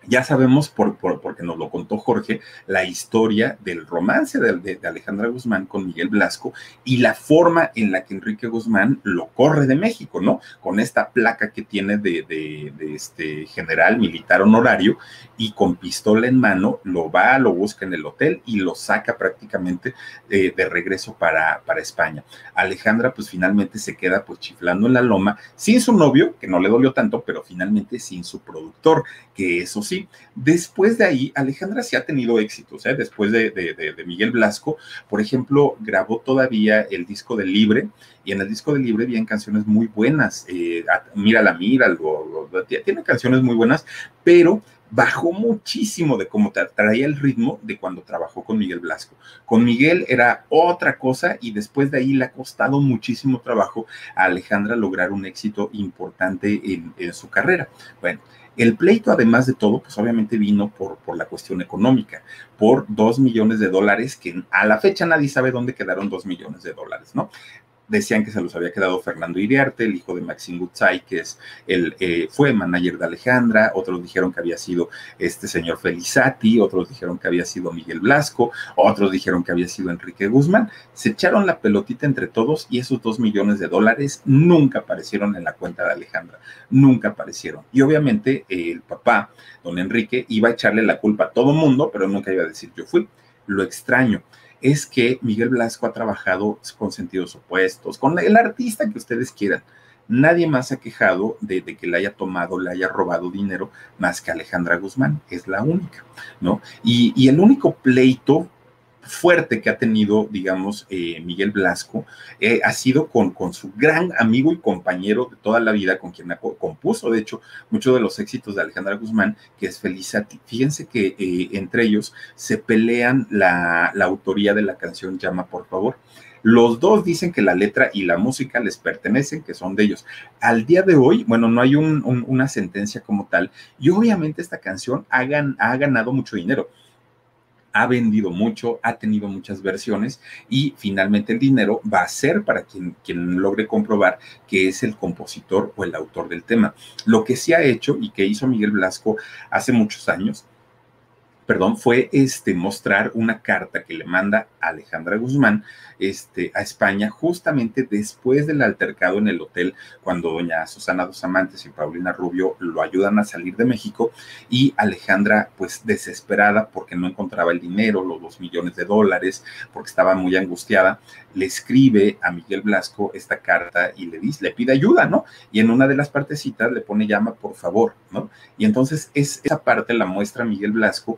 ya sabemos, por, por, porque nos lo contó Jorge, la historia del romance de, Alejandra Guzmán con Miguel Blasco y la forma en la que Enrique Guzmán lo corre de México, ¿no? Con esta placa que tiene de, de este general militar honorario y con pistola en mano lo va, lo busca en el hotel y lo saca prácticamente eh, de regreso para, para España. Alejandra pues finalmente se queda pues chiflando en la loma sin su novio, que no le dolió tanto, pero finalmente sin su productor, que eso sí, Después de ahí, Alejandra sí ha tenido éxitos, ¿eh? después de, Miguel Blasco, por ejemplo, grabó todavía el disco de Libre, y en el disco de Libre vienen canciones muy buenas, eh, Mírala, míralo, tiene canciones muy buenas, pero bajó muchísimo de cómo traía el ritmo de cuando trabajó con Miguel Blasco. Con Miguel era otra cosa y después de ahí le ha costado muchísimo trabajo a Alejandra lograr un éxito importante en su carrera. Bueno, el pleito, además de todo, pues obviamente vino por, por la cuestión económica, por dos millones de dólares, que a la fecha nadie sabe dónde quedaron dos millones de dólares, ¿no? Decían que se los había quedado Fernando Iriarte, el hijo de Maxim Gutzai, que es el, eh, fue manager de Alejandra, otros dijeron que había sido este señor Felizati, otros dijeron que había sido Miguel Blasco, otros dijeron que había sido Enrique Guzmán. Se echaron la pelotita entre todos y esos dos millones de dólares nunca aparecieron en la cuenta de Alejandra, nunca aparecieron. Y obviamente el papá, don Enrique, iba a echarle la culpa a todo mundo, pero nunca iba a decir yo fui. Lo extraño es que Miguel Blasco ha trabajado con sentidos opuestos, con el artista que ustedes quieran. Nadie más ha quejado de, que le haya tomado, le haya robado dinero más que Alejandra Guzmán, es la única, ¿no? Y, y el único pleito fuerte que ha tenido, digamos, eh, Miguel Blasco, eh, ha sido con, con, su gran amigo y compañero de toda la vida, con quien compuso, de hecho, muchos de los éxitos de Alejandra Guzmán, que es Felizati. Fíjense que eh, entre ellos se pelean la, la autoría de la canción Llama, por favor. Los dos dicen que la letra y la música les pertenecen, que son de ellos. Al día de hoy, bueno, no hay un, una sentencia como tal, y obviamente esta canción ha, ha ganado mucho dinero ha vendido mucho, ha tenido muchas versiones y finalmente el dinero va a ser para quien, quien logre comprobar que es el compositor o el autor del tema. Lo que se ha hecho y que hizo Miguel Blasco hace muchos años perdón, fue este, mostrar una carta que le manda Alejandra Guzmán este, a España justamente después del altercado en el hotel, cuando doña Susana Dos Amantes y Paulina Rubio lo ayudan a salir de México y Alejandra, pues desesperada porque no encontraba el dinero, los dos millones de dólares, porque estaba muy angustiada, le escribe a Miguel Blasco esta carta y le dice, le pide ayuda, ¿no? Y en una de las partecitas le pone llama, por favor, ¿no? Y entonces es, esa parte la muestra Miguel Blasco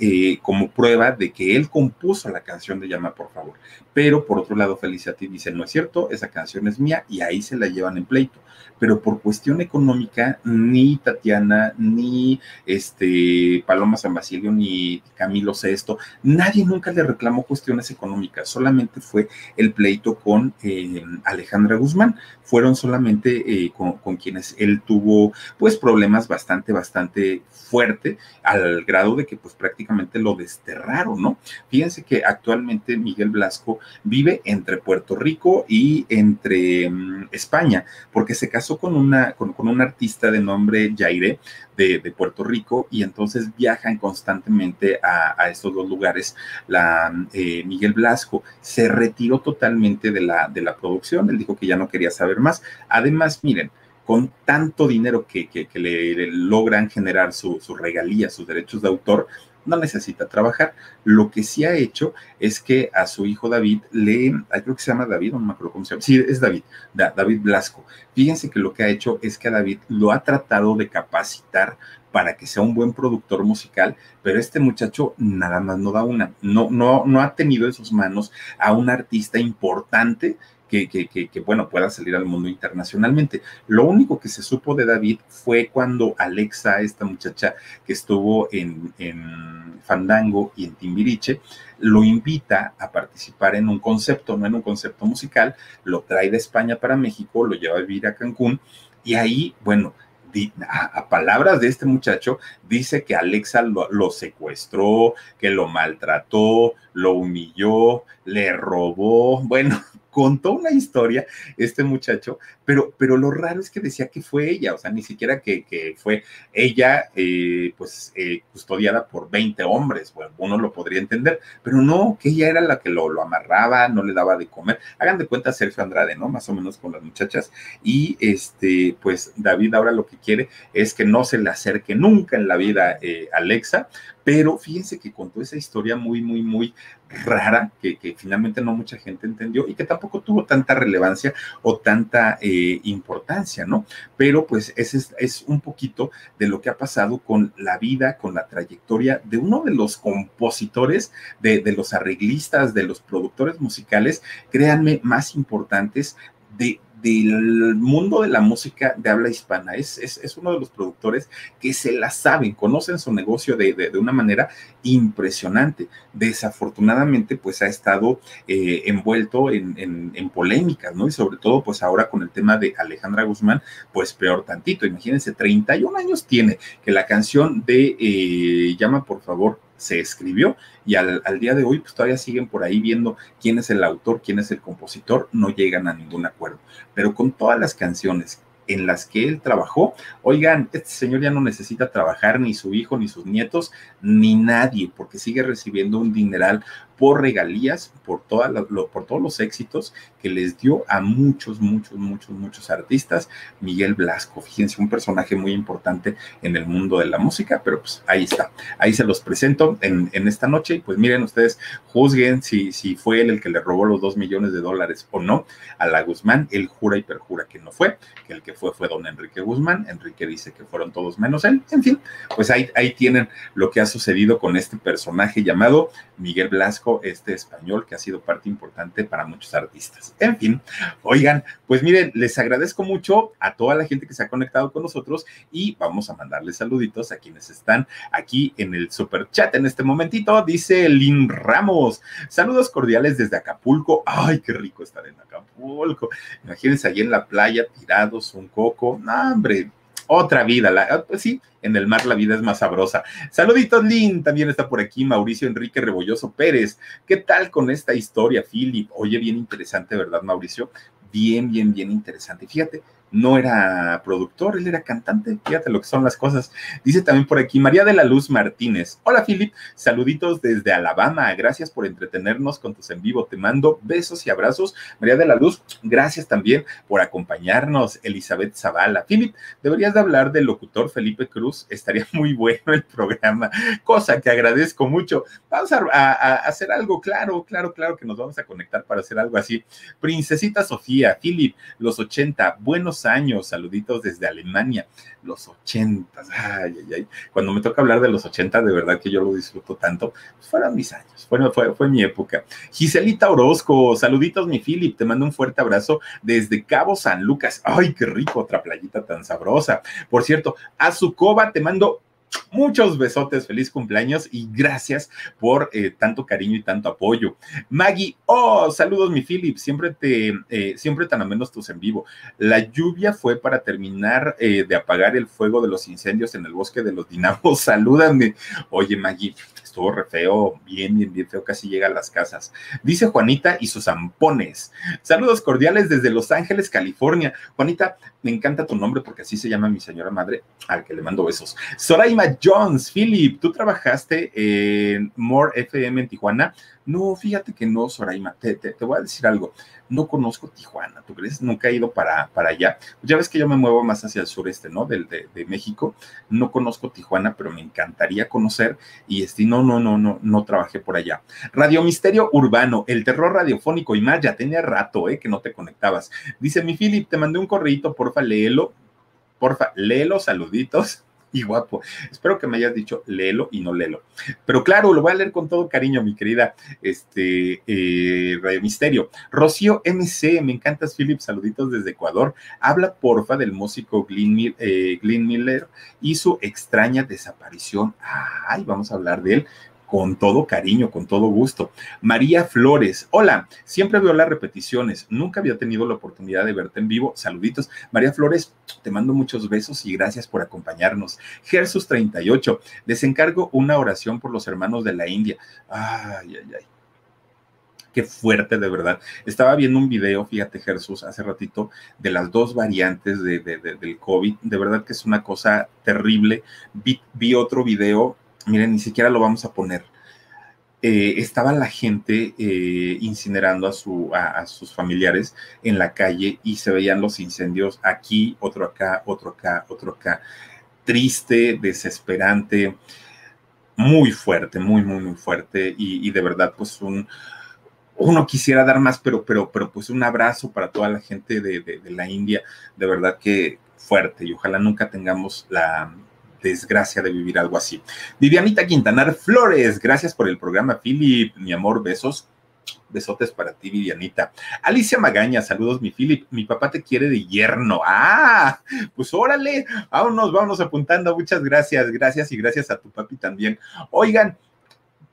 eh, como prueba de que él compuso la canción de Llama por favor. Pero por otro lado, Feliciati dice, no es cierto, esa canción es mía y ahí se la llevan en pleito. Pero por cuestión económica, ni Tatiana, ni este Paloma San Basilio, ni Camilo Sesto, nadie nunca le reclamó cuestiones económicas, solamente fue el pleito con eh, Alejandra Guzmán. Fueron solamente eh, con, con quienes él tuvo pues problemas bastante, bastante fuerte, al grado de que pues prácticamente lo desterraron, ¿no? Fíjense que actualmente Miguel Blasco vive entre Puerto Rico y entre mm, España, porque se casó con una, con, un artista de nombre Jaire de, Puerto Rico y entonces viajan constantemente a, estos dos lugares. La, eh, Miguel Blasco se retiró totalmente de la, de la producción, él dijo que ya no quería saber más. Además, miren, con tanto dinero que, le, logran generar su, su regalía, sus derechos de autor, no necesita trabajar. Lo que sí ha hecho es que a su hijo David le, creo que se llama David, no me acuerdo cómo se llama, sí, es David, David Blasco. Fíjense que lo que ha hecho es que a David lo ha tratado de capacitar para que sea un buen productor musical, pero este muchacho nada más no da una, no, no, no ha tenido en sus manos a un artista importante que, bueno, pueda salir al mundo internacionalmente. Lo único que se supo de David fue cuando Alexa, esta muchacha que estuvo en, en Fandango y en Timbiriche, lo invita a participar en un concepto, no en un concepto musical, lo trae de España para México, lo lleva a vivir a Cancún y ahí, bueno, a, palabras de este muchacho, dice que Alexa lo, secuestró, que lo maltrató, lo humilló, le robó, bueno, contó una historia este muchacho, pero, pero lo raro es que decía que fue ella, o sea, ni siquiera que, fue ella, eh, pues, eh, custodiada por 20 hombres, bueno, uno lo podría entender, pero no, que ella era la que lo, lo, amarraba, no le daba de comer. Hagan de cuenta Sergio Andrade, ¿no? Más o menos con las muchachas. Y este, pues David ahora lo que quiere es que no se le acerque nunca en la vida eh, Alexa, pero fíjense que contó esa historia muy, muy, muy rara que, finalmente no mucha gente entendió y que tampoco tuvo tanta relevancia o tanta eh, importancia, ¿no? Pero pues ese es, un poquito de lo que ha pasado con la vida, con la trayectoria de uno de los compositores, de, de los arreglistas, de los productores musicales, créanme, más importantes de, del mundo de la música de habla hispana. Es, es, uno de los productores que se la saben, conocen su negocio de, de, una manera impresionante. Desafortunadamente, pues ha estado eh, envuelto en, en, polémicas, ¿no? Y sobre todo, pues ahora con el tema de Alejandra Guzmán, pues peor tantito. Imagínense, 31 años tiene que la canción de eh, Llama por favor se escribió y al, día de hoy pues todavía siguen por ahí viendo quién es el autor, quién es el compositor, no llegan a ningún acuerdo. Pero con todas las canciones en las que él trabajó, oigan, este señor ya no necesita trabajar ni su hijo, ni sus nietos, ni nadie, porque sigue recibiendo un dineral por regalías, por, toda por todos los éxitos que les dio a muchos, muchos, muchos, muchos artistas. Miguel Blasco, fíjense, un personaje muy importante en el mundo de la música, pero pues ahí está, ahí se los presento en, en esta noche. Y pues miren ustedes, juzguen si, si fue él el que le robó los dos millones de dólares o no a la Guzmán, él jura y perjura que no fue, que el que fue fue don Enrique Guzmán, Enrique dice que fueron todos menos él, en fin, pues ahí, ahí tienen lo que ha sucedido con este personaje llamado Miguel Blasco, este español que ha sido parte importante para muchos artistas. En fin, oigan, pues miren, les agradezco mucho a toda la gente que se ha conectado con nosotros y vamos a mandarles saluditos a quienes están aquí en el super chat en este momentito. Dice Lin Ramos, saludos cordiales desde Acapulco. Ay, qué rico estar en Acapulco. Imagínense allí en la playa tirados, un coco. No, hombre, otra vida. La, pues sí, en el mar la vida es más sabrosa. Saluditos, Lin. También está por aquí Mauricio Enrique Rebolloso Pérez. ¿Qué tal con esta historia, Philip? Oye, bien interesante, ¿verdad, Mauricio? Bien, bien, bien interesante. Fíjate, no era productor, él era cantante. Fíjate lo que son las cosas. Dice también por aquí María de la Luz Martínez. Hola, Philip. Saluditos desde Alabama. Gracias por entretenernos con tus en vivo. Te mando besos y abrazos. María de la Luz, gracias también por acompañarnos. Elizabeth Zavala. Philip, deberías de hablar del locutor Felipe Cruz. Estaría muy bueno el programa, cosa que agradezco mucho. Vamos a, hacer algo, claro, claro, claro que nos vamos a conectar para hacer algo así. Princesita Sofía, Philip, los 80, buenos años, saluditos desde Alemania, los ochentas, ay, ay, ay. Cuando me toca hablar de los 80, de verdad que yo lo disfruto tanto, pues fueron mis años, fue, fue, fue mi época. Giselita Orozco, saluditos mi Philip, te mando un fuerte abrazo desde Cabo San Lucas, ay, qué rico, otra playita tan sabrosa. Por cierto, a su coba te mando Muchos besotes, feliz cumpleaños y gracias por eh, tanto cariño y tanto apoyo. Maggie, oh, saludos mi Philip, siempre te, eh, siempre tan menos tus en vivo. La lluvia fue para terminar eh, de apagar el fuego de los incendios en el bosque de los dinamos. Salúdame. Oye Maggie, estuvo re feo, bien, bien, bien feo, casi llega a las casas. Dice Juanita y sus zampones. Saludos cordiales desde Los Ángeles, California. Juanita, me encanta tu nombre porque así se llama mi señora madre, al que le mando besos. Soraima Jones, Philip, ¿tú trabajaste en More FM en Tijuana? No, fíjate que no, Soraima, te, te, voy a decir algo. No conozco Tijuana, ¿tú crees? Nunca he ido para, para allá. Ya ves que yo me muevo más hacia el sureste, ¿no? Del, de, de México. No conozco Tijuana, pero me encantaría conocer. Y este, no, no, no, no, no trabajé por allá. Radio Misterio Urbano, el terror radiofónico y más, ya tenía rato, ¿eh? Que no te conectabas. Dice mi Philip, te mandé un correíto, porfa, léelo. Porfa, léelo, saluditos y guapo. Espero que me hayas dicho léelo y no léelo. Pero claro, lo voy a leer con todo cariño, mi querida este, eh, Radio Misterio. Rocío MC, me encantas, Philip. Saluditos desde Ecuador. Habla porfa del músico Glenn, eh, Miller y su extraña desaparición. Ay, vamos a hablar de él con todo cariño, con todo gusto. María Flores, hola, siempre veo las repeticiones, nunca había tenido la oportunidad de verte en vivo. Saluditos. María Flores, te mando muchos besos y gracias por acompañarnos. Jesús 38, les encargo una oración por los hermanos de la India. Ay, ay, ay qué fuerte de verdad. Estaba viendo un video, fíjate Jesús, hace ratito, de las dos variantes de, del COVID. De verdad que es una cosa terrible. Vi otro video miren, ni siquiera lo vamos a poner. Eh, estaba la gente eh, incinerando a, su, a, sus familiares en la calle y se veían los incendios aquí, otro acá, otro acá, otro acá. Triste, desesperante, muy fuerte, muy, muy, muy fuerte y, de verdad, pues un, uno quisiera dar más, pero, pero, pero pues un abrazo para toda la gente de la India, de verdad que fuerte y ojalá nunca tengamos la, desgracia de vivir algo así. Vivianita Quintanar Flores, gracias por el programa, Philip, mi amor, besos. Besotes para ti, Vivianita. Alicia Magaña, saludos, mi Philip. Mi papá te quiere de yerno. Ah, pues órale, vámonos, vámonos apuntando. Muchas gracias, gracias y gracias a tu papi también. Oigan,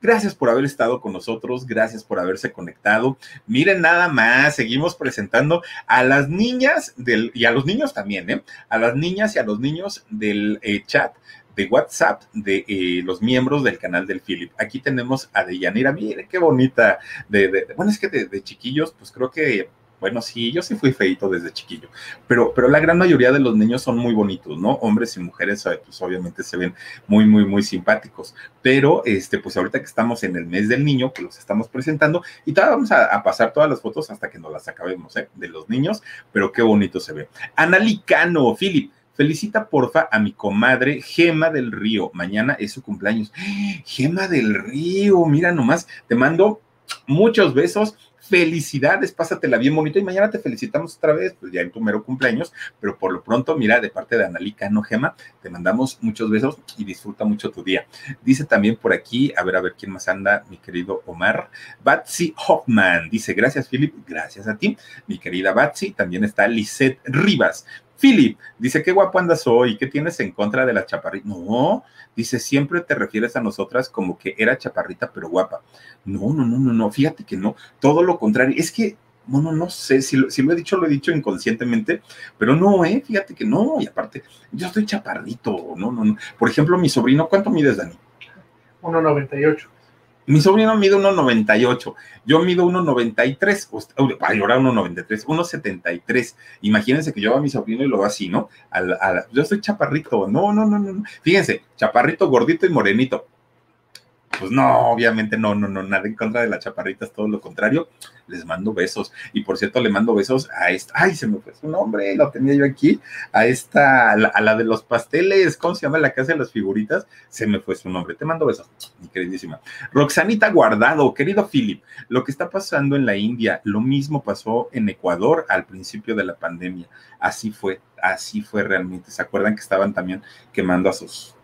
Gracias por haber estado con nosotros, gracias por haberse conectado. Miren nada más, seguimos presentando a las niñas del, y a los niños también, ¿eh? A las niñas y a los niños del eh, chat de WhatsApp de eh, los miembros del canal del Philip. Aquí tenemos a Deyanira, mire qué bonita. De, bueno, es que de, chiquillos, pues creo que bueno, sí, yo sí fui feito desde chiquillo, pero, pero la gran mayoría de los niños son muy bonitos, ¿no? Hombres y mujeres, eh, pues obviamente se ven muy, muy, muy simpáticos. Pero, este, pues ahorita que estamos en el mes del niño, que los estamos presentando, y todavía vamos a, pasar todas las fotos hasta que nos las acabemos, ¿eh? De los niños, pero qué bonito se ve. Analicano, Philip, Felicita porfa a mi comadre Gema del Río. Mañana es su cumpleaños. Gema del Río, mira nomás, te mando muchos besos. Felicidades, pásatela bien bonito y mañana te felicitamos otra vez, pues ya en tu mero cumpleaños, pero por lo pronto, mira, de parte de Analica, no Gema, te mandamos muchos besos y disfruta mucho tu día. Dice también por aquí, a ver, a ver quién más anda, mi querido Omar, Batsy Hoffman, dice, gracias Philip, gracias a ti, mi querida Batsy, también está Lisette Rivas, Philip dice, qué guapo andas hoy, ¿qué tienes en contra de la chaparrita? No, dice, siempre te refieres a nosotras como que era chaparrita pero guapa. No, no, no, no, no, fíjate que no, todo lo contrario, es que, bueno, no sé, si lo, si lo he dicho, lo he dicho inconscientemente, pero no, eh, fíjate que no, y aparte, yo estoy chaparrito, no, no, no. Por ejemplo, mi sobrino, ¿cuánto mides, Dani? 1,98. Mi sobrino mide 1,98. Yo mido 1,93. Ay, ahora 1,93. 1,73. Imagínense que yo a mi sobrino y lo así, ¿no? yo soy chaparrito. No, no, no, no. Fíjense, chaparrito, gordito y morenito. Pues no, obviamente no, no, no, nada en contra de las chaparritas, todo lo contrario. Les mando besos. Y por cierto, le mando besos a esta. Ay, se me fue su nombre, lo tenía yo aquí. A esta, a la, de los pasteles, ¿cómo se llama la casa de las figuritas? Se me fue su nombre. Te mando besos, mi queridísima. Roxanita Guardado, querido Philip, lo que está pasando en la India, lo mismo pasó en Ecuador al principio de la pandemia. Así fue, así fue realmente. ¿Se acuerdan que estaban también quemando a sus,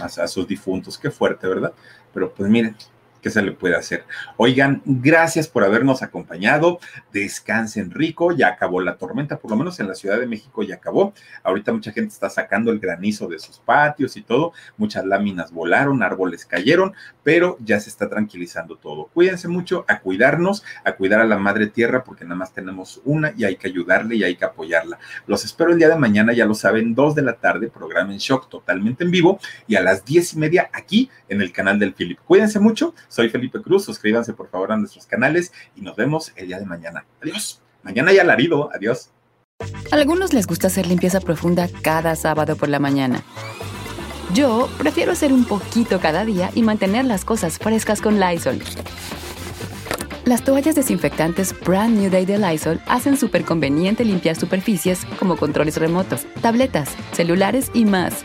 a sus difuntos? Qué fuerte, ¿verdad? Pero pues miren, ¿qué se le puede hacer? Oigan, gracias por habernos acompañado. Descansen rico, ya acabó la tormenta, por lo menos en la Ciudad de México ya acabó. Ahorita mucha gente está sacando el granizo de sus patios y todo. Muchas láminas volaron, árboles cayeron, pero ya se está tranquilizando todo. Cuídense mucho, a cuidarnos, a cuidar a la madre tierra, porque nada más tenemos una y hay que ayudarle y hay que apoyarla. Los espero el día de mañana, ya lo saben, dos de la tarde, programa en shock totalmente en vivo y a las diez y media aquí en el canal del Philip. Cuídense mucho soy Felipe Cruz, suscríbanse por favor a nuestros canales y nos vemos el día de mañana. Adiós. Mañana ya alarido. Adiós. A algunos les gusta hacer limpieza profunda cada sábado por la mañana. Yo prefiero hacer un poquito cada día y mantener las cosas frescas con Lysol. Las toallas desinfectantes Brand New Day de Lysol hacen súper conveniente limpiar superficies como controles remotos, tabletas, celulares y más